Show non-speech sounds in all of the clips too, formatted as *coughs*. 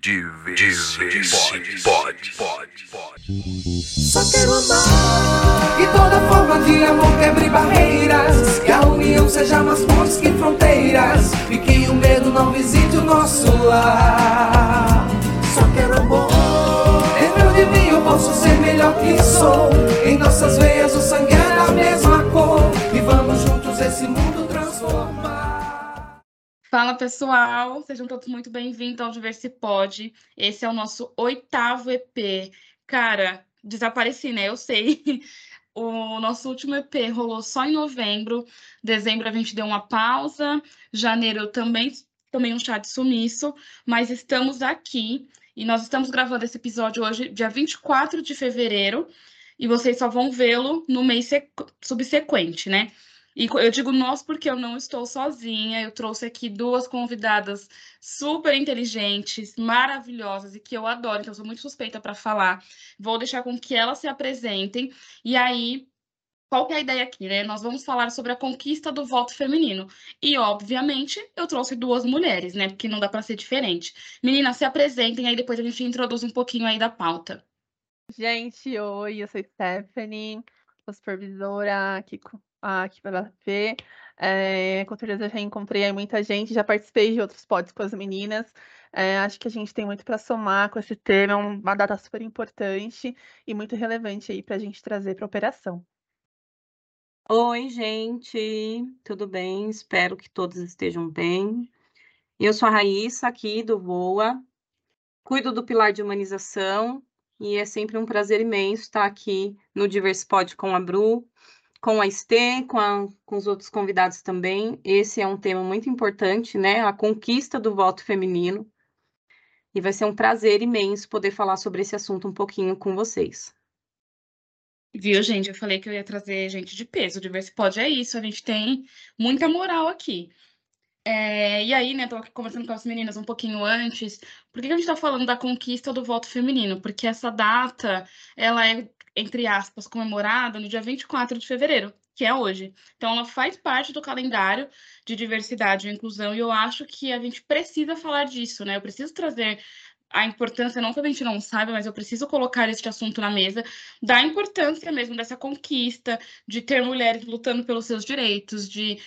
Diversity pode, pode, pode. Só quero amar. E toda forma de amor quebre barreiras. Que a união seja mais pontes que fronteiras. E que o medo não visite o nosso lar. Só quero amor. Dentro de mim eu posso ser melhor que sou. Em nossas veias Fala pessoal, sejam todos muito bem-vindos ao Diversipod. Esse é o nosso oitavo EP. Cara, desapareci, né? Eu sei. *laughs* O nosso último EP rolou só em novembro. Dezembro a gente deu uma pausa. Janeiro eu também tomei um chá de sumiço, mas estamos aqui e nós estamos gravando esse episódio hoje, dia 24 de fevereiro, e vocês só vão vê-lo no mês subsequente, né? E eu digo nós porque eu não estou sozinha, eu trouxe aqui duas convidadas super inteligentes, maravilhosas e que eu adoro, então eu sou muito suspeita para falar. Vou deixar com que elas se apresentem e aí qual que é a ideia aqui, né? Nós vamos falar sobre a conquista do voto feminino. E, obviamente, eu trouxe duas mulheres, né? Porque não dá para ser diferente. Meninas, se apresentem, aí depois a gente introduz um pouquinho aí da pauta. Gente, oi, eu sou Stephanie, sou supervisora aqui aqui pela Fê. É, com certeza já encontrei muita gente, já participei de outros pods com as meninas. É, acho que a gente tem muito para somar com esse tema, é uma data super importante e muito relevante aí para a gente trazer para a operação. Oi, gente, tudo bem? Espero que todos estejam bem. Eu sou a Raíssa, aqui do VOA, cuido do pilar de humanização e é sempre um prazer imenso estar aqui no Diversipod com a Bru, com a Estê, com, a, com os outros convidados também. Esse é um tema muito importante, né? A conquista do voto feminino. E vai ser um prazer imenso poder falar sobre esse assunto um pouquinho com vocês. Viu, gente? Eu falei que eu ia trazer gente de peso. O Diversipod é isso, a gente tem muita moral aqui. É, e aí, né, tô aqui conversando com as meninas um pouquinho antes, por que a gente tá falando da conquista do voto feminino? Porque essa data, ela é entre aspas, comemorada no dia 24 de fevereiro, que é hoje. Então, ela faz parte do calendário de diversidade e inclusão, e eu acho que a gente precisa falar disso, né? Eu preciso trazer a importância, não que a gente não saiba, mas eu preciso colocar este assunto na mesa, da importância mesmo dessa conquista, de ter mulheres lutando pelos seus direitos, de,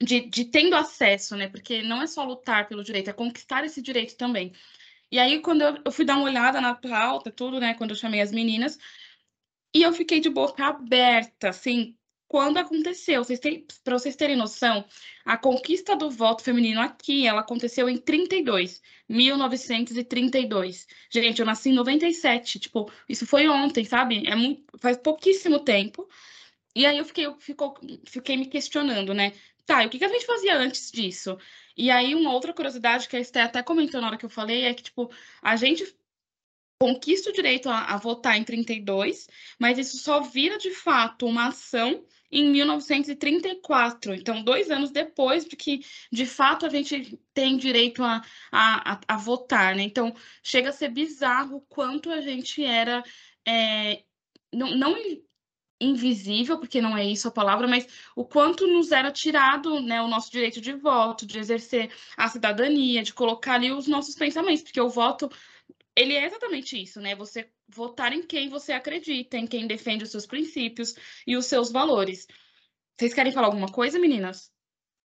de, de tendo acesso, né? Porque não é só lutar pelo direito, é conquistar esse direito também. E aí, quando eu, eu fui dar uma olhada na pauta, tudo, né? Quando eu chamei as meninas, e eu fiquei de boca aberta, assim, quando aconteceu. Para vocês terem noção, a conquista do voto feminino aqui, ela aconteceu em 32, 1932. Gente, eu nasci em 97, tipo, isso foi ontem, sabe? É muito, faz pouquíssimo tempo. E aí eu fiquei, eu fiquei me questionando, né? Tá, e o que, que a gente fazia antes disso? E aí, uma outra curiosidade que a Esté até comentou na hora que eu falei é que, tipo, a gente conquista o direito a, a, votar em 32, mas isso só vira de fato uma ação em 1934. Então, dois anos depois de que, de fato, a gente tem direito a, a, a votar, né? Então, chega a ser bizarro o quanto a gente era. É, não, não invisível, porque não é isso a palavra, mas o quanto nos era tirado né, o nosso direito de voto, de exercer a cidadania, de colocar ali os nossos pensamentos, porque o voto ele é exatamente isso, né? Você votar em quem você acredita, em quem defende os seus princípios e os seus valores. Vocês querem falar alguma coisa, meninas?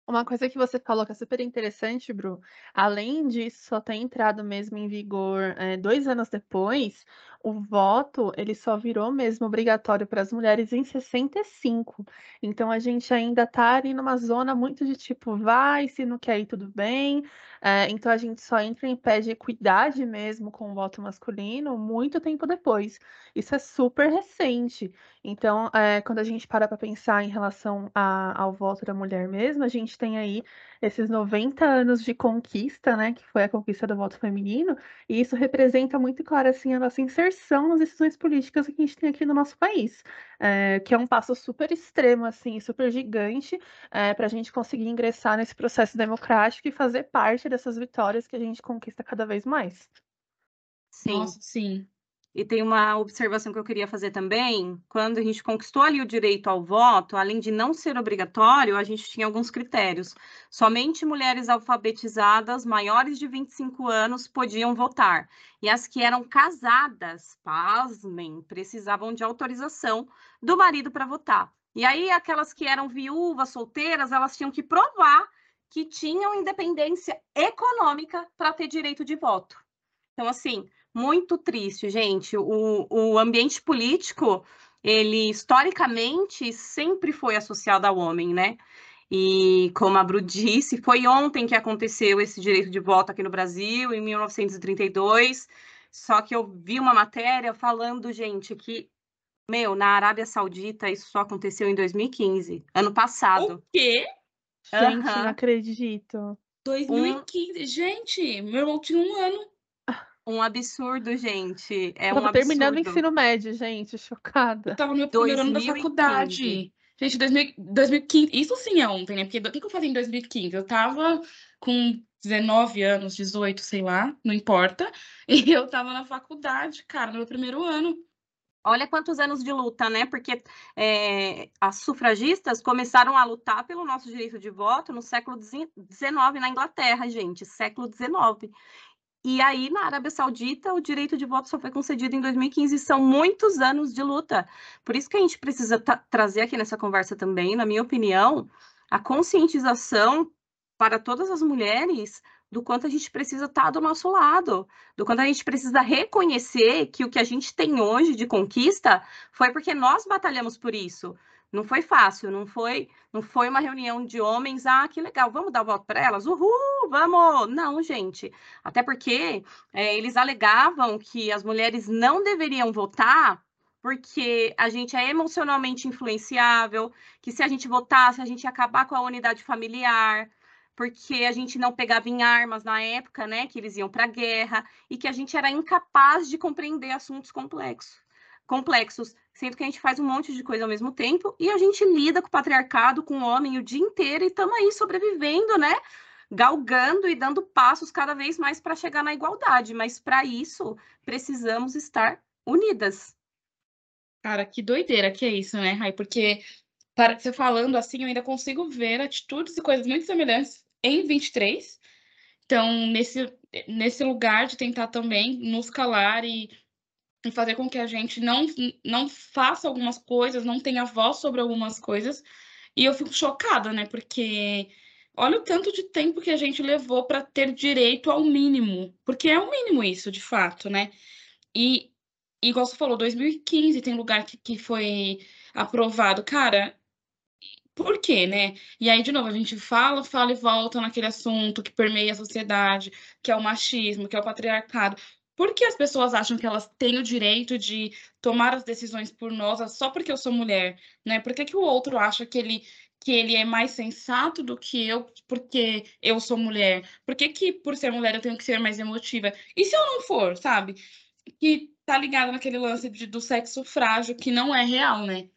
Uma coisa que você falou que é super interessante, Bru, além disso só ter entrado mesmo em vigor é, dois anos depois, o voto ele só virou mesmo obrigatório para as mulheres em 65. Então a gente ainda está ali numa zona muito de tipo, vai, se não quer ir, tudo bem. É, então a gente só entra em pé de equidade mesmo com o voto masculino muito tempo depois. Isso é super recente. Então, é, quando a gente para para pensar em relação a, ao voto da mulher mesmo, a gente tem aí esses 90 anos de conquista, né, que foi a conquista do voto feminino, e isso representa muito claro assim a nossa inserção nas decisões políticas que a gente tem aqui no nosso país, é, que é um passo super extremo assim, super gigante, é, para a gente conseguir ingressar nesse processo democrático e fazer parte dessas vitórias que a gente conquista cada vez mais. Sim. Nossa, sim. E tem uma observação que eu queria fazer também. Quando a gente conquistou ali o direito ao voto, além de não ser obrigatório, a gente tinha alguns critérios. Somente mulheres alfabetizadas maiores de 25 anos podiam votar. E as que eram casadas, pasmem, precisavam de autorização do marido para votar. E aí, aquelas que eram viúvas, solteiras, elas tinham que provar que tinham independência econômica para ter direito de voto. Então, assim, muito triste, gente. O, o ambiente político, ele historicamente sempre foi associado ao homem, né? E como a Bru disse, foi ontem que aconteceu esse direito de voto aqui no Brasil, em 1932. Só que eu vi uma matéria falando, gente, que, meu, na Arábia Saudita isso só aconteceu em 2015, ano passado. O quê? Gente, Aham. não acredito. 2015. Gente, meu irmão tinha um ano. Um absurdo, gente. É Eu um tava terminando o ensino médio, gente, chocada. Eu tava no meu primeiro ano da 2015. faculdade. Gente, 2000 2015. Isso sim é ontem, né? Porque o que que eu fazia em 2015? Eu tava com 19 anos, 18, sei lá, não importa. *laughs* E eu tava na faculdade, cara, no meu primeiro ano. Olha quantos anos de luta, né? Porque é, as sufragistas começaram a lutar pelo nosso direito de voto no século XIX na Inglaterra, gente, século XIX. E aí, na Arábia Saudita, o direito de voto só foi concedido em 2015. São muitos anos de luta. Por isso que a gente precisa trazer aqui nessa conversa também, na minha opinião, a conscientização para todas as mulheres do quanto a gente precisa estar do nosso lado, do quanto a gente precisa reconhecer que o que a gente tem hoje de conquista foi porque nós batalhamos por isso. Não foi fácil, não foi, não foi uma reunião de homens, ah, que legal, vamos dar o voto para elas? Uhul, vamos! Não, gente. Até porque eh, eles alegavam que as mulheres não deveriam votar porque a gente é emocionalmente influenciável, que se a gente votasse, a gente ia acabar com a unidade familiar, porque a gente não pegava em armas na época, né, que eles iam para a guerra, e que a gente era incapaz de compreender assuntos complexos, complexos, sendo que a gente faz um monte de coisa ao mesmo tempo, e a gente lida com o patriarcado, com o homem o dia inteiro, e estamos aí sobrevivendo, né, galgando e dando passos cada vez mais para chegar na igualdade, mas para isso precisamos estar unidas. Cara, que doideira que é isso, né, Rai? Porque para você falando assim, eu ainda consigo ver atitudes e coisas muito semelhantes em 23. Então, nesse, nesse lugar de tentar também nos calar e, e fazer com que a gente não, não faça algumas coisas, não tenha voz sobre algumas coisas. E eu fico chocada, né? Porque olha o tanto de tempo que a gente levou para ter direito ao mínimo. Porque é o mínimo isso, de fato, né? E, igual você falou, 2015 tem lugar que, que foi aprovado. Cara, por quê, né? E aí, de novo, a gente fala, fala e volta naquele assunto que permeia a sociedade, que é o machismo, que é o patriarcado. Por que as pessoas acham que elas têm o direito de tomar as decisões por nós só porque eu sou mulher, né? Por que, que o outro acha que ele, que ele é mais sensato do que eu porque eu sou mulher? Por que, que por ser mulher eu tenho que ser mais emotiva? E se eu não for, sabe? Que tá ligado naquele lance de, do sexo frágil que não é real, né?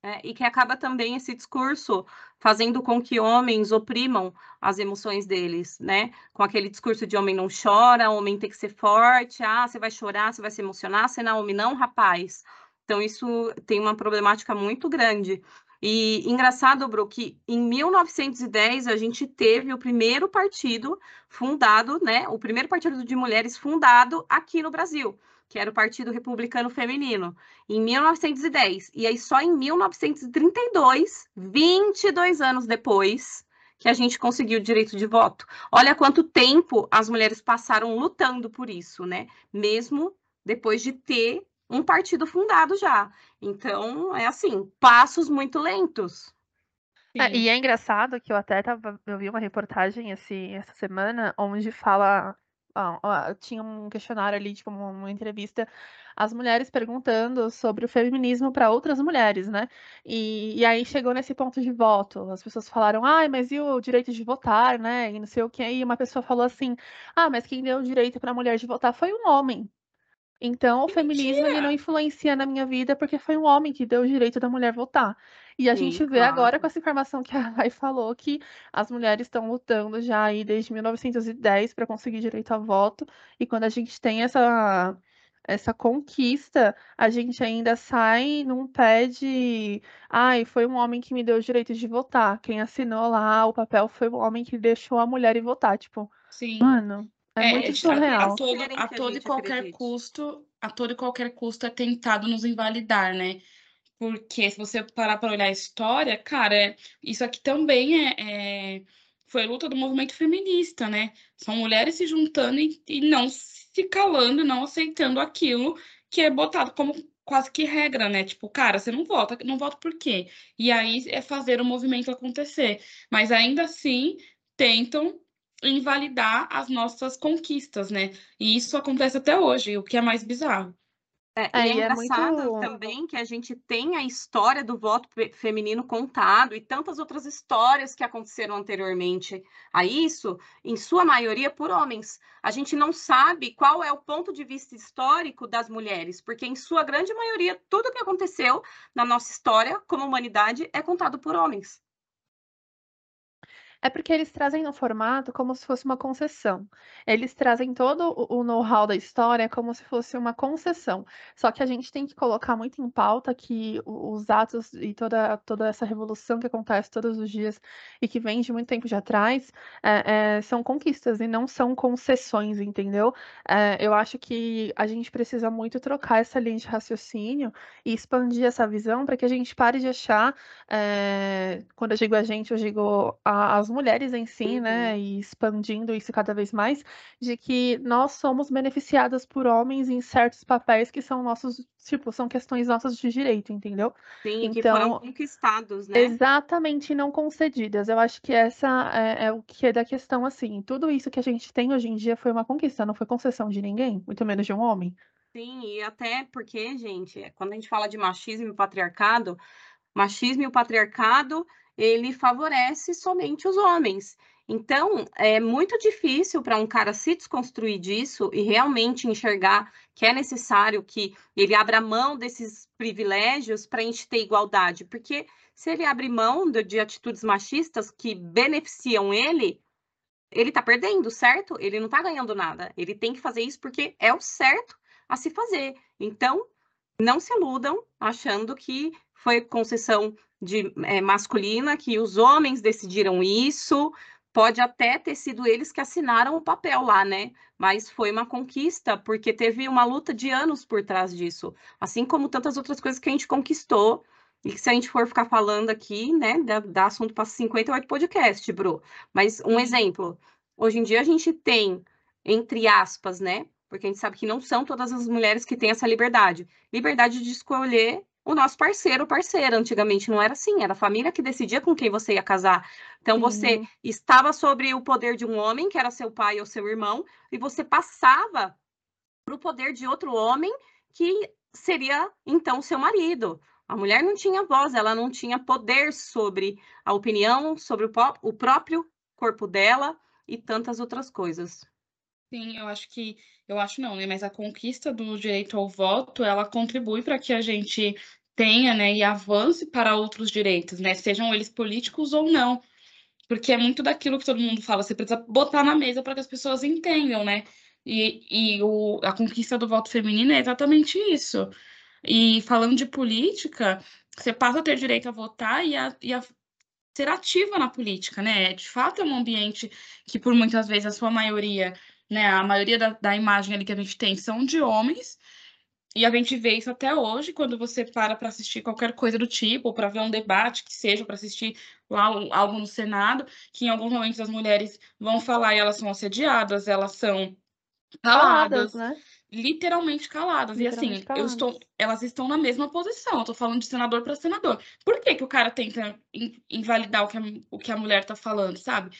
É, e que acaba também esse discurso fazendo com que homens oprimam as emoções deles, né? Com aquele discurso de homem não chora, homem tem que ser forte, ah, você vai chorar, você vai se emocionar, você não é homem não, rapaz. Então isso tem uma problemática muito grande. E engraçado, Bru, que em 1910 a gente teve o primeiro partido fundado, né? O primeiro partido de mulheres fundado aqui no Brasil que era o Partido Republicano Feminino, em 1910. E aí, só em 1932, 22 anos depois, que a gente conseguiu o direito de voto. Olha quanto tempo as mulheres passaram lutando por isso, né? Mesmo depois de ter um partido fundado já. Então, é assim, passos muito lentos. É, e é engraçado que eu até tava, eu vi uma reportagem esse, essa semana onde fala, ó, ó, tinha um questionário ali, tipo uma, uma entrevista, as mulheres perguntando sobre o feminismo para outras mulheres, né? E, e aí chegou nesse ponto de voto, as pessoas falaram, ai, mas e o direito de votar, né? E não sei o que, e uma pessoa falou assim, ah, mas quem deu o direito para a mulher de votar foi um homem. Então, o feminismo ele não influencia na minha vida porque foi um homem que deu o direito da mulher votar. E a Sim, gente vê agora claro. com essa informação que a *laughs* Rai falou que as mulheres estão lutando já aí desde 1910 para conseguir direito a voto. E quando a gente tem essa essa conquista, a gente ainda sai num pé de. Ai, foi um homem que me deu o direito de votar. Quem assinou lá o papel foi o homem que deixou a mulher ir votar. Tipo, Sim. mano, é, É, muito a, a surreal. todo, Querem a que a todo e qualquer acredite. custo, a todo e qualquer custo é tentado nos invalidar, né? Porque se você parar para olhar a história, cara, isso aqui também é, é- foi luta do movimento feminista, né? São mulheres se juntando e, e não se calando, não aceitando aquilo que é botado como quase que regra, né? Tipo, cara, você não vota, não vota por quê? E aí é fazer o movimento acontecer. Mas ainda assim tentam invalidar as nossas conquistas, né? E isso acontece até hoje, o que é mais bizarro. É, É, e é é engraçado muito- também que a gente tem a história do voto fe- feminino contado e tantas outras histórias que aconteceram anteriormente a isso, em sua maioria por homens. A gente não sabe qual é o ponto de vista histórico das mulheres, porque em sua grande maioria tudo que aconteceu na nossa história como humanidade é contado por homens. É porque eles trazem no formato como se fosse uma concessão. Eles trazem todo o know-how da história como se fosse uma concessão. Só que a gente tem que colocar muito em pauta que os atos e toda, toda essa revolução que acontece todos os dias e que vem de muito tempo de atrás é, é, são conquistas e não são concessões, entendeu? É, eu acho que a gente precisa muito trocar essa linha de raciocínio e expandir essa visão para que a gente pare de achar é, quando eu digo a gente, eu digo a- as mulheres em si, né? E expandindo isso cada vez mais, de que nós somos beneficiadas por homens em certos papéis que são nossos, tipo, são questões nossas de direito, entendeu? Sim, e que foram Então, conquistados, né? exatamente não concedidas. Eu acho que essa é, é o que é da questão, assim. Tudo isso que a gente tem hoje em dia foi uma conquista, não foi concessão de ninguém, muito menos de um homem. Sim, e até porque, gente, quando a gente fala de machismo e patriarcado, machismo e o patriarcado, ele favorece somente os homens. Então, é muito difícil para um cara se desconstruir disso e realmente enxergar que é necessário que ele abra mão desses privilégios para a gente ter igualdade, porque se ele abre mão de, de atitudes machistas que beneficiam ele, ele está perdendo, certo? Ele não está ganhando nada. Ele tem que fazer isso porque é o certo a se fazer. Então, não se iludam achando que foi concessão de é, masculina, que os homens decidiram isso. Pode até ter sido eles que assinaram o papel lá, né? Mas foi uma conquista, porque teve uma luta de anos por trás disso. Assim como tantas outras coisas que a gente conquistou. E que se a gente for ficar falando aqui, né, dá, dá assunto para 58 podcast, Bru. Mas um Sim. exemplo, hoje em dia a gente tem, entre aspas, né? Porque a gente sabe que não são todas as mulheres que têm essa liberdade. Liberdade de escolher o nosso parceiro ou parceira. Antigamente não era assim, era a família que decidia com quem você ia casar. Então você Sim. estava sobre o poder de um homem, que era seu pai ou seu irmão, e você passava para o poder de outro homem, que seria então seu marido. A mulher não tinha voz, ela não tinha poder sobre a opinião, sobre o, o próprio corpo dela e tantas outras coisas. Sim, eu acho que, eu acho não, né? Mas a conquista do direito ao voto, ela contribui para que a gente tenha, né, e avance para outros direitos, né? Sejam eles políticos ou não. Porque é muito daquilo que todo mundo fala, você precisa botar na mesa para que as pessoas entendam, né? E, e o, a conquista do voto feminino é exatamente isso. E falando de política, você passa a ter direito a votar e a, e a ser ativa na política, né? De fato, é um ambiente que, por muitas vezes, a sua maioria, né, a maioria da, da imagem ali que a gente tem são de homens, e a gente vê isso até hoje, quando você para para assistir qualquer coisa do tipo, ou para ver um debate que seja, para assistir lá algo no Senado, que em alguns momentos as mulheres vão falar e elas são assediadas, elas são Caladas, caladas, né? literalmente caladas. E assim, Literalmente eu estou, caladas. elas estão na mesma posição. Eu tô falando de senador para senador. Por que que o cara tenta in- invalidar o que a, o que a mulher tá falando, sabe?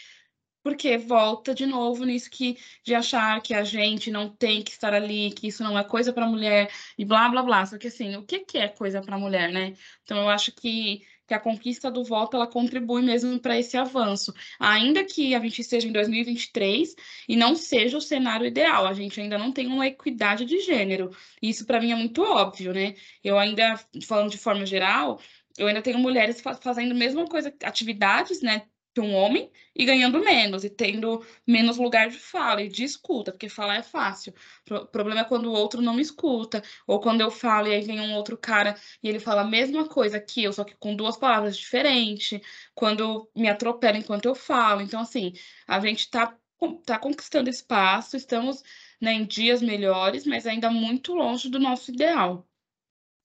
Porque volta de novo nisso que de achar que a gente não tem que estar ali, que isso não é coisa para mulher e blá blá blá. Só que assim, o que que é coisa para mulher, né? Então eu acho que que a conquista do voto ela contribui mesmo para esse avanço. Ainda que a gente esteja em 2023 e não seja o cenário ideal, a gente ainda não tem uma equidade de gênero. Isso para mim é muito óbvio, né? Eu ainda falando de forma geral, eu ainda tenho mulheres fa- fazendo a mesma coisa, atividades, né? Que um homem e ganhando menos e tendo menos lugar de fala e de escuta, porque falar é fácil. O problema é quando o outro não me escuta, ou quando eu falo e aí vem um outro cara e ele fala a mesma coisa que eu, só que com duas palavras diferentes, quando me atropela enquanto eu falo. Então, assim, a gente está tá conquistando espaço, estamos né, em dias melhores, mas ainda muito longe do nosso ideal.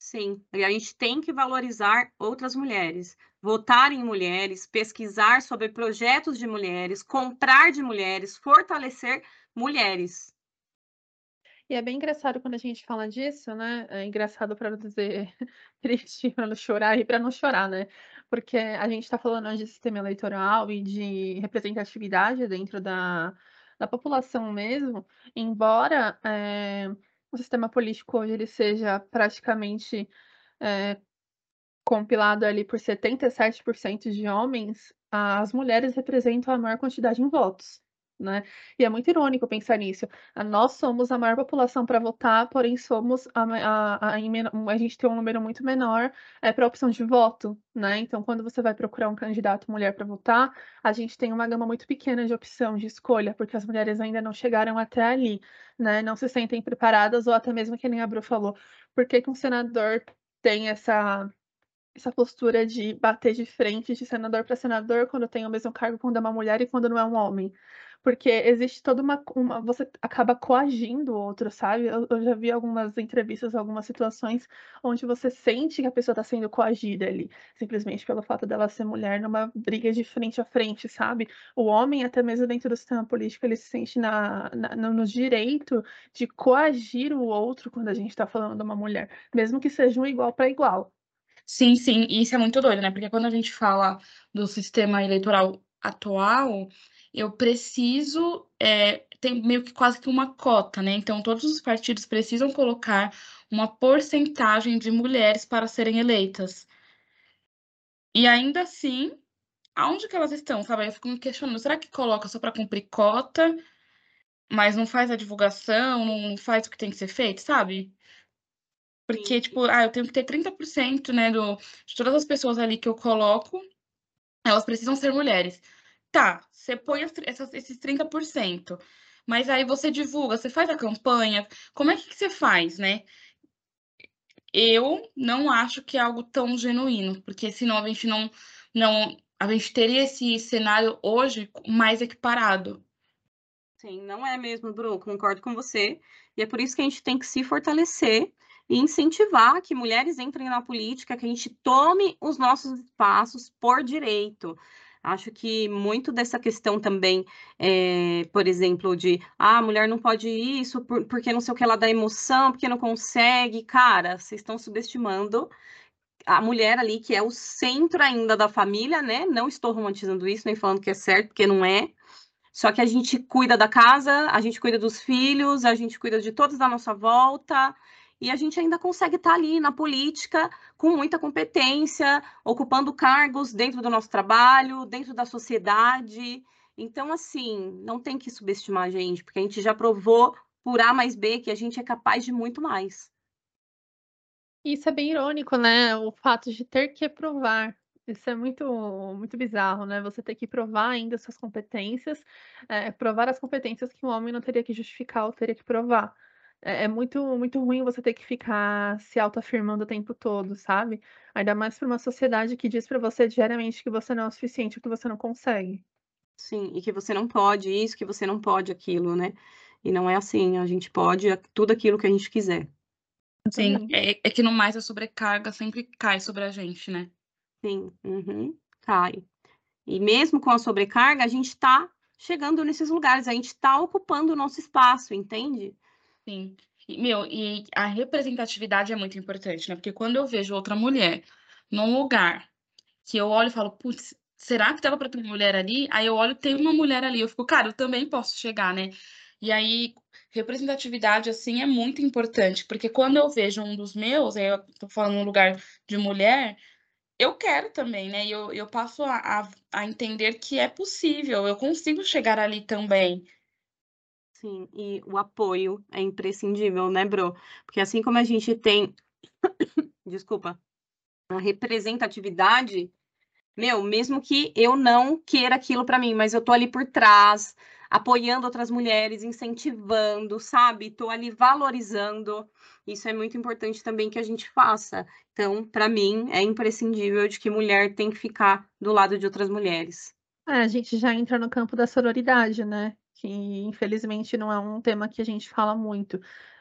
Sim, e a gente tem que valorizar outras mulheres, votar em mulheres, pesquisar sobre projetos de mulheres, comprar de mulheres, fortalecer mulheres. E é bem engraçado quando a gente fala disso, né? É engraçado para não dizer *laughs* triste, para não chorar e para não chorar, né? Porque a gente está falando de sistema eleitoral e de representatividade dentro da, da população mesmo, embora é, o sistema político hoje ele seja praticamente é, compilado ali por 77% de homens, as mulheres representam a maior quantidade em votos né? E é muito irônico pensar nisso. Nós somos a maior população para votar, porém somos a, a, a, a, gente tem um número muito menor é, para opção de voto, né? Então, quando você vai procurar um candidato mulher para votar, a gente tem uma gama muito pequena de opção de escolha, porque as mulheres ainda não chegaram até ali, né? Não se sentem preparadas, ou até mesmo que nem a Bru falou, por que, que um senador tem essa essa postura de bater de frente de senador para senador quando tem o mesmo cargo quando é uma mulher e quando não é um homem porque existe toda uma, uma você acaba coagindo o outro, sabe? Eu, eu, já vi algumas entrevistas, algumas situações onde você sente que a pessoa está sendo coagida ali, simplesmente pelo fato dela ser mulher numa briga de frente a frente, sabe? O homem, até mesmo dentro do sistema político, ele se sente na, na no direito de coagir o outro quando a gente está falando de uma mulher, mesmo que seja um igual para igual. Sim, sim, e isso é muito doido, né? Porque quando a gente fala do sistema eleitoral atual, eu preciso é, tem meio que quase que uma cota, né? Então, todos os partidos precisam colocar uma porcentagem de mulheres para serem eleitas. E ainda assim, aonde que elas estão, sabe? Eu fico me questionando, será que coloca só para cumprir cota, mas não faz a divulgação, não faz o que tem que ser feito, sabe? Porque, tipo, ah, eu tenho que ter 30%, né, do, de todas as pessoas ali que eu coloco, elas precisam ser mulheres. Tá, você põe essas, esses 30%, mas aí você divulga, você faz a campanha, como é que você faz, né? Eu não acho que é algo tão genuíno, porque senão a gente não, não a gente teria esse cenário hoje mais equiparado. Sim, não é mesmo, Bruno, concordo com você. E é por isso que a gente tem que se fortalecer e incentivar que mulheres entrem na política, que a gente tome os nossos espaços por direito. Acho que muito dessa questão também, é, por exemplo, de ah, a mulher não pode isso por, porque não sei o que ela dá emoção, porque não consegue. Cara, vocês estão subestimando a mulher ali, que é o centro ainda da família, né? Não estou romantizando isso, nem falando que é certo, porque não é. Só que a gente cuida da casa, a gente cuida dos filhos, a gente cuida de todos à nossa volta e a gente ainda consegue estar tá ali na política com muita competência, ocupando cargos dentro do nosso trabalho, dentro da sociedade. Então, assim, não tem que subestimar a gente, porque a gente já provou por A mais B que a gente é capaz de muito mais. Isso é bem irônico, né? O fato de ter que provar. Isso é muito, muito bizarro, né? Você ter que provar ainda suas competências, é, provar as competências que um homem não teria que justificar ou teria que provar. É, é muito, muito ruim você ter que ficar se autoafirmando o tempo todo, sabe? Ainda mais para uma sociedade que diz para você diariamente que você não é o suficiente, que você não consegue. Sim, e que você não pode isso, que você não pode aquilo, né? E não é assim, a gente pode tudo aquilo que a gente quiser. Sim, é, é que no mais a sobrecarga sempre cai sobre a gente, né? Sim, uhum, cai. E mesmo com a sobrecarga, a gente está chegando nesses lugares, a gente está ocupando o nosso espaço, entende? Sim. E, meu, e a representatividade é muito importante, né? Porque quando eu vejo outra mulher num lugar que eu olho e falo, putz, será que dava para ter uma mulher ali? Aí eu olho, tem uma mulher ali. Eu fico, cara, eu também posso chegar, né? E aí, representatividade, assim, é muito importante, porque quando eu vejo um dos meus, aí eu tô falando no lugar de mulher, eu quero também, né? E eu, eu passo a, a, a entender que é possível, eu consigo chegar ali também. Sim, e o apoio é imprescindível, né, Bro? Porque assim como a gente tem, *coughs* desculpa, a representatividade, meu, mesmo que eu não queira aquilo para mim, mas eu tô ali por trás, apoiando outras mulheres, incentivando, sabe? Tô ali valorizando. Isso é muito importante também que a gente faça. Então, para mim, é imprescindível de que mulher tem que ficar do lado de outras mulheres. É, a gente já entra no campo da sororidade, né? Que infelizmente não é um tema que a gente fala muito.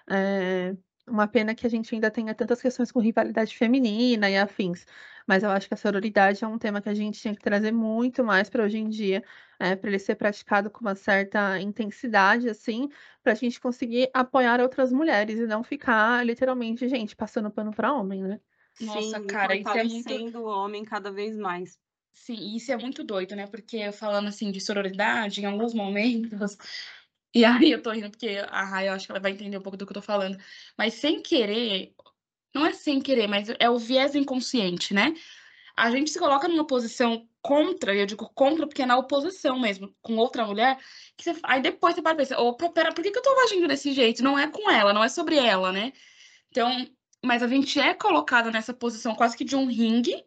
É uma pena que a gente ainda tenha tantas questões com rivalidade feminina e afins. Mas eu acho que a sororidade é um tema que a gente tinha que trazer muito mais para hoje em dia, é, para ele ser praticado com uma certa intensidade, assim, para a gente conseguir apoiar outras mulheres e não ficar literalmente, gente, passando pano para homem, né? Nossa, Sim, cara, isso é muito. homem cada vez mais. Sim, isso é muito doido, né? Porque falando assim de sororidade, em alguns momentos. *laughs* E aí eu tô rindo porque a Rai, eu acho que ela vai entender um pouco do que eu tô falando. Mas sem querer, não é sem querer, mas é o viés inconsciente, né? A gente se coloca numa posição contra, e eu digo contra porque é na oposição mesmo, com outra mulher, que você, aí depois você para e pensa, opa, pera, por que, que eu tô agindo desse jeito? Não é com ela, não é sobre ela, né? Então, mas a gente é colocada nessa posição quase que de um ringue,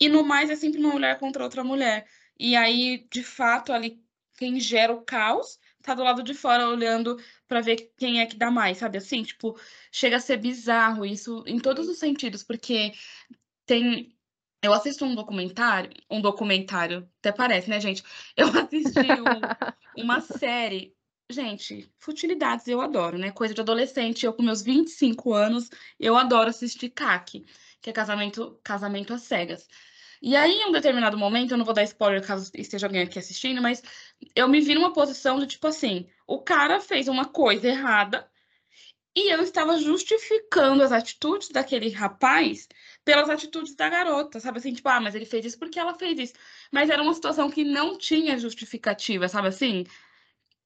e no mais é sempre uma mulher contra outra mulher. E aí, de fato, ali quem gera o caos tá do lado de fora olhando para ver quem é que dá mais, sabe? Assim, tipo, chega a ser bizarro isso em todos os sentidos, porque tem eu assisto um documentário, um documentário, até parece, né, gente? Eu *laughs* assisti um, uma série. Gente, futilidades eu adoro, né? Coisa de adolescente. Eu, com meus 25 anos, eu adoro assistir CAC, que é casamento, casamento às cegas. E aí, em um determinado momento, eu não vou dar spoiler caso esteja alguém aqui assistindo, mas eu me vi numa posição de tipo assim: o cara fez uma coisa errada e eu estava justificando as atitudes daquele rapaz pelas atitudes da garota, sabe assim? Tipo, ah, mas ele fez isso porque ela fez isso. Mas era uma situação que não tinha justificativa, sabe assim?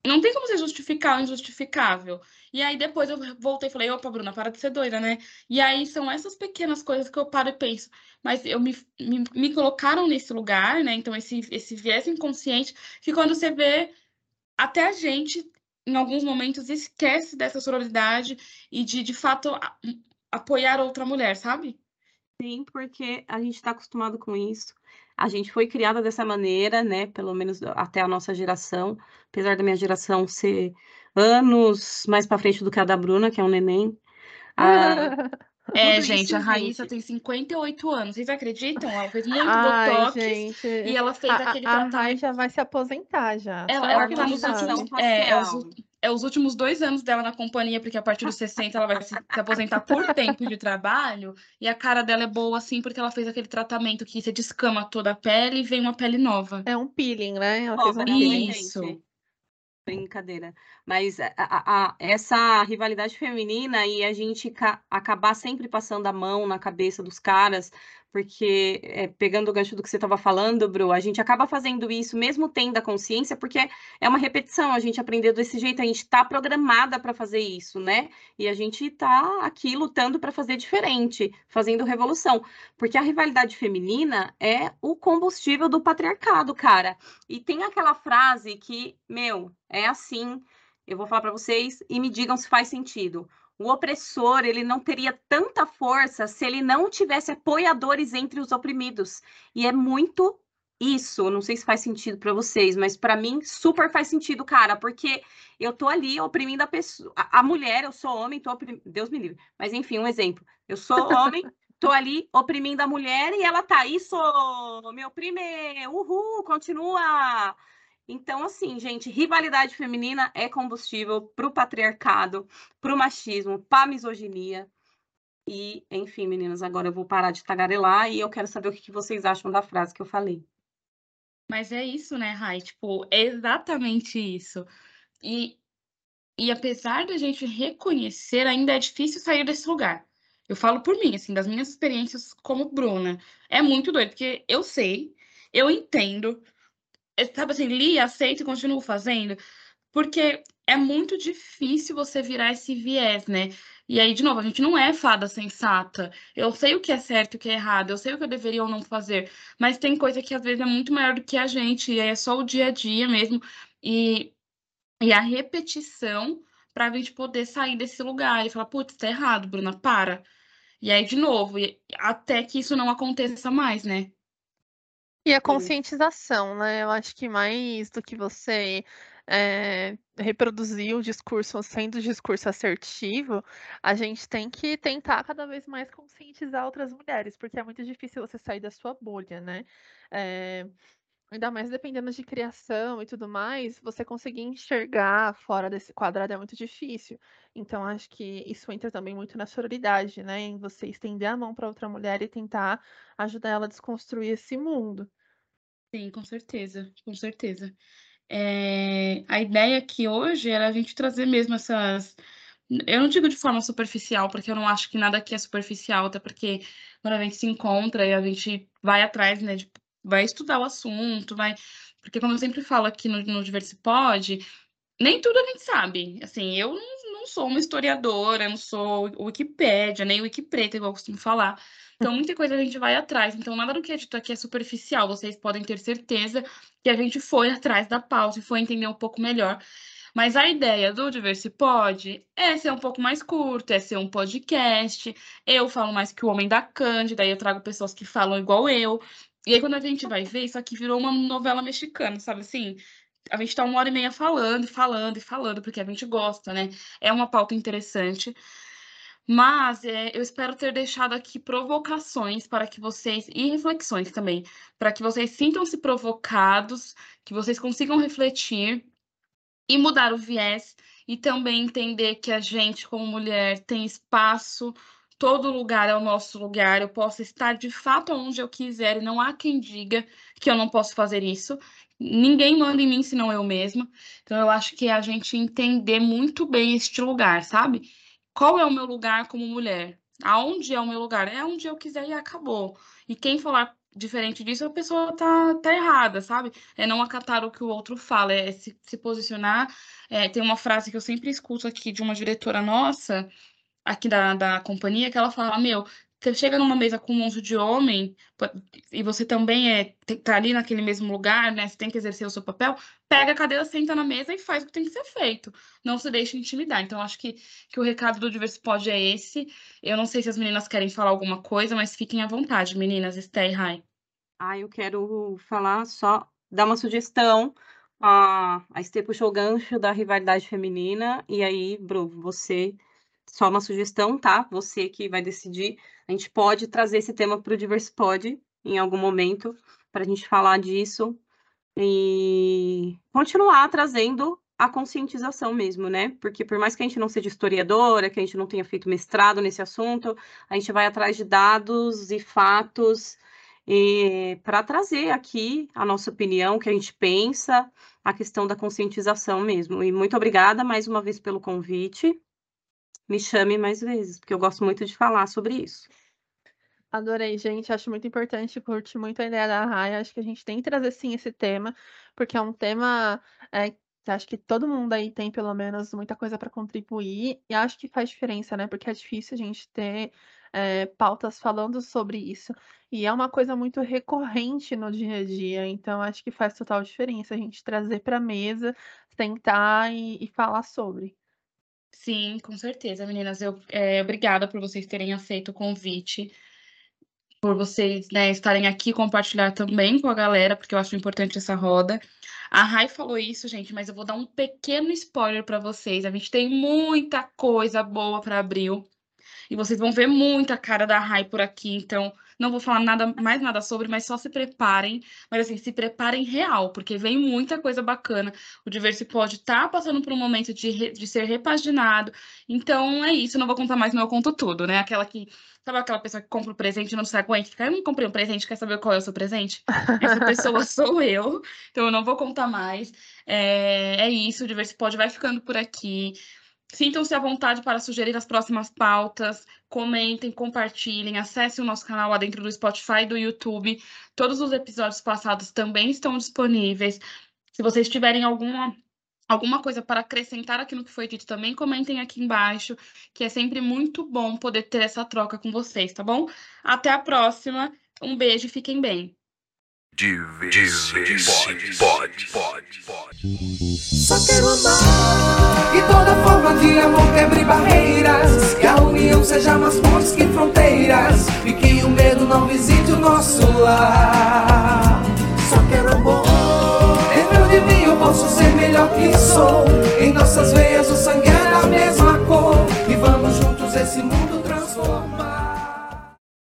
Não tem como você justificar o injustificável. E aí depois eu voltei e falei, opa, Bruna, para de ser doida, né? E aí são essas pequenas coisas que eu paro e penso. Mas eu me, me, me colocaram nesse lugar, né? Então, esse, esse viés inconsciente, que quando você vê, até a gente, em alguns momentos, esquece dessa sororidade e de, de fato, a, apoiar outra mulher, sabe? Sim, porque a gente está acostumado com isso. A gente foi criada dessa maneira, né? Pelo menos até a nossa geração, apesar da minha geração ser anos mais para frente do que a da Bruna, que é um neném. Ah, *laughs* é, gente, a Raíssa gente. tem 58 anos. Vocês acreditam? Ela fez muito Ai, botox gente. e ela fez a, aquele a tratamento. Já vai se aposentar já. Ela, ela tá nos últimos, é, é, os, é, os, últimos dois anos dela na companhia, porque a partir dos 60 ela vai se, se, aposentar por tempo de trabalho. E a cara dela é boa, assim, porque ela fez aquele tratamento que você descama toda a pele e vem uma pele nova. É um peeling, né? Ela oh, fez um peeling. Isso. Brincadeira. Mas a, a, a, essa rivalidade feminina e a gente acabar sempre passando a mão na cabeça dos caras porque é, pegando o gancho do que você estava falando, Bru, a gente acaba fazendo isso mesmo tendo a consciência, porque é uma repetição, a gente aprendeu desse jeito, a gente está programada para fazer isso, né? E a gente está aqui lutando para fazer diferente, fazendo revolução, porque a rivalidade feminina é o combustível do patriarcado, cara. E tem aquela frase que, meu, é assim, eu vou falar para vocês e me digam se faz sentido o opressor ele não teria tanta força se ele não tivesse apoiadores entre os oprimidos. E é muito isso. Não sei se faz sentido para vocês, mas para mim super faz sentido, cara, porque eu tô ali oprimindo a pessoa, a, a mulher, eu sou homem, tô oprimindo, Deus me livre. Mas enfim, um exemplo. Eu sou homem, *laughs* tô ali oprimindo a mulher e ela tá, isso, me oprime, uhul, continua então, assim, gente, rivalidade feminina é combustível para o patriarcado, para o machismo, para a misoginia. E, enfim, meninas, agora eu vou parar de tagarelar e eu quero saber o que vocês acham da frase que eu falei. Mas é isso, né, Rai? Tipo, é exatamente isso. E, e apesar da gente reconhecer, ainda é difícil sair desse lugar. Eu falo por mim, assim, das minhas experiências como Bruna. É muito doido, porque eu sei, eu entendo, sabe assim, li, aceito e continuo fazendo, porque é muito difícil você virar esse viés, né? E aí, de novo, a gente não é fada sensata. Eu sei o que é certo e o que é errado, eu sei o que eu deveria ou não fazer, mas tem coisa que às vezes é muito maior do que a gente, e é só o dia a dia mesmo, e, e a repetição para a gente poder sair desse lugar e falar, putz, tá errado, Bruna, para. E aí, de novo, até que isso não aconteça mais, né? E a conscientização, né? Eu acho que mais do que você é, reproduzir o discurso sendo discurso assertivo, a gente tem que tentar cada vez mais conscientizar outras mulheres, porque é muito difícil você sair da sua bolha, né? É, ainda mais dependendo de criação e tudo mais, você conseguir enxergar fora desse quadrado é muito difícil. Então, acho que isso entra também muito na sororidade, né? Em você estender a mão para outra mulher e tentar ajudar ela a desconstruir esse mundo. Sim, com certeza, com certeza. É, a ideia aqui hoje era a gente trazer mesmo essas. Eu não digo de forma superficial, porque eu não acho que nada aqui é superficial, até porque quando a gente se encontra e a gente vai atrás, né, de, vai estudar o assunto, vai. Porque, como eu sempre falo aqui no, no Diversipod, nem tudo a gente sabe. Assim, eu não, não sou uma historiadora, não sou Wikipédia, nem Wikipreta, igual eu costumo falar. Então, *laughs* muita coisa a gente vai atrás. Então, nada do que é dito aqui é superficial. Vocês podem ter certeza que a gente foi atrás da pauta e foi entender um pouco melhor. Mas a ideia do Diversipod é ser um pouco mais curto, é ser um podcast. Eu falo mais que o Homem da Cândida, aí eu trago pessoas que falam igual eu. E aí, quando a gente vai ver, isso aqui virou uma novela mexicana, sabe assim? A gente tá uma hora e meia falando, falando, e falando, porque a gente gosta, né? É uma pauta interessante. Mas é, eu espero ter deixado aqui provocações para que vocês, e reflexões também, para que vocês sintam-se provocados, que vocês consigam refletir e mudar o viés, e também entender que a gente, como mulher, tem espaço, todo lugar é o nosso lugar, eu posso estar de fato onde eu quiser, e não há quem diga que eu não posso fazer isso. Ninguém manda em mim senão eu mesma. Então, eu acho que é a gente entender muito bem este lugar, sabe? qual é o meu lugar como mulher? Aonde é o meu lugar? É onde eu quiser e acabou. E quem falar diferente disso, a pessoa tá, tá errada, sabe? É não acatar o que o outro fala, é se, se posicionar. É, tem uma frase que eu sempre escuto aqui de uma diretora nossa, aqui da, da companhia, que ela fala: Meu, você chega numa mesa com um monte de homem e você também é tá ali naquele mesmo lugar, né? Você tem que exercer o seu papel. Pega a cadeira, senta na mesa e faz o que tem que ser feito. Não se deixe intimidar. Então, acho que, que o recado do Diversipod é esse. Eu não sei se as meninas querem falar alguma coisa, mas fiquem à vontade, meninas. Esté e Rai. Ah, eu quero falar só, dar uma sugestão. A, Estê puxou o gancho da rivalidade feminina. E aí, Bru, você só uma sugestão, tá? Você que vai decidir. A gente pode trazer esse tema para o Diversipod em algum momento, para a gente falar disso e continuar trazendo a conscientização mesmo, né? Porque por mais que a gente não seja historiadora, que a gente não tenha feito mestrado nesse assunto, a gente vai atrás de dados e fatos para trazer aqui a nossa opinião, o que a gente pensa, a questão da conscientização mesmo. E muito obrigada mais uma vez pelo convite me chame mais vezes, porque eu gosto muito de falar sobre isso. Adorei, gente. Acho muito importante, curti muito a ideia da Raia. Acho que a gente tem que trazer sim esse tema, porque é um tema é, acho que todo mundo aí tem pelo menos muita coisa para contribuir, e acho que faz diferença, né? Porque é difícil a gente ter é, pautas falando sobre isso. E é uma coisa muito recorrente no dia a dia, então acho que faz total diferença a gente trazer para mesa, sentar e, e falar sobre. Sim, com certeza, meninas. Eu, é, obrigada por vocês terem aceito o convite, por vocês né, estarem aqui compartilhar também com a galera, porque eu acho importante essa roda. A Rai falou isso, gente, mas eu vou dar um pequeno spoiler para vocês. A gente tem muita coisa boa para abril. E vocês vão ver muita cara da Rai por aqui, então não vou falar nada mais nada sobre, mas só se preparem. Mas assim, se preparem real, porque vem muita coisa bacana. O Diversipod tá passando por um momento de, re, de ser repaginado. Então é isso, não vou contar mais, não eu conto tudo, né? Aquela que. Sabe aquela pessoa que compra o um presente e não se aguenta? Fica, eu não comprei um presente, quer saber qual é o seu presente? Essa pessoa *laughs* sou eu, então eu não vou contar mais. É, é isso, o Diversipod vai ficando por aqui. Sintam-se à vontade para sugerir as próximas pautas, comentem, compartilhem, acessem o nosso canal lá dentro do Spotify e do YouTube. Todos os episódios passados também estão disponíveis. Se vocês tiverem alguma alguma coisa para acrescentar aqui no que foi dito, também comentem aqui embaixo, que é sempre muito bom poder ter essa troca com vocês, tá bom? Até a próxima. Um beijo e fiquem bem. De vez, de vez pode, pode, pode, pode. Só quero amar. E toda forma de amor quebre barreiras. Que a união seja mais forte que fronteiras. E que o medo não visite o nosso lar. Só quero amor. Dentro de mim eu posso ser melhor que sou. Em nossas veias o sangue é da mesma cor. E vamos juntos esse mundo transformar.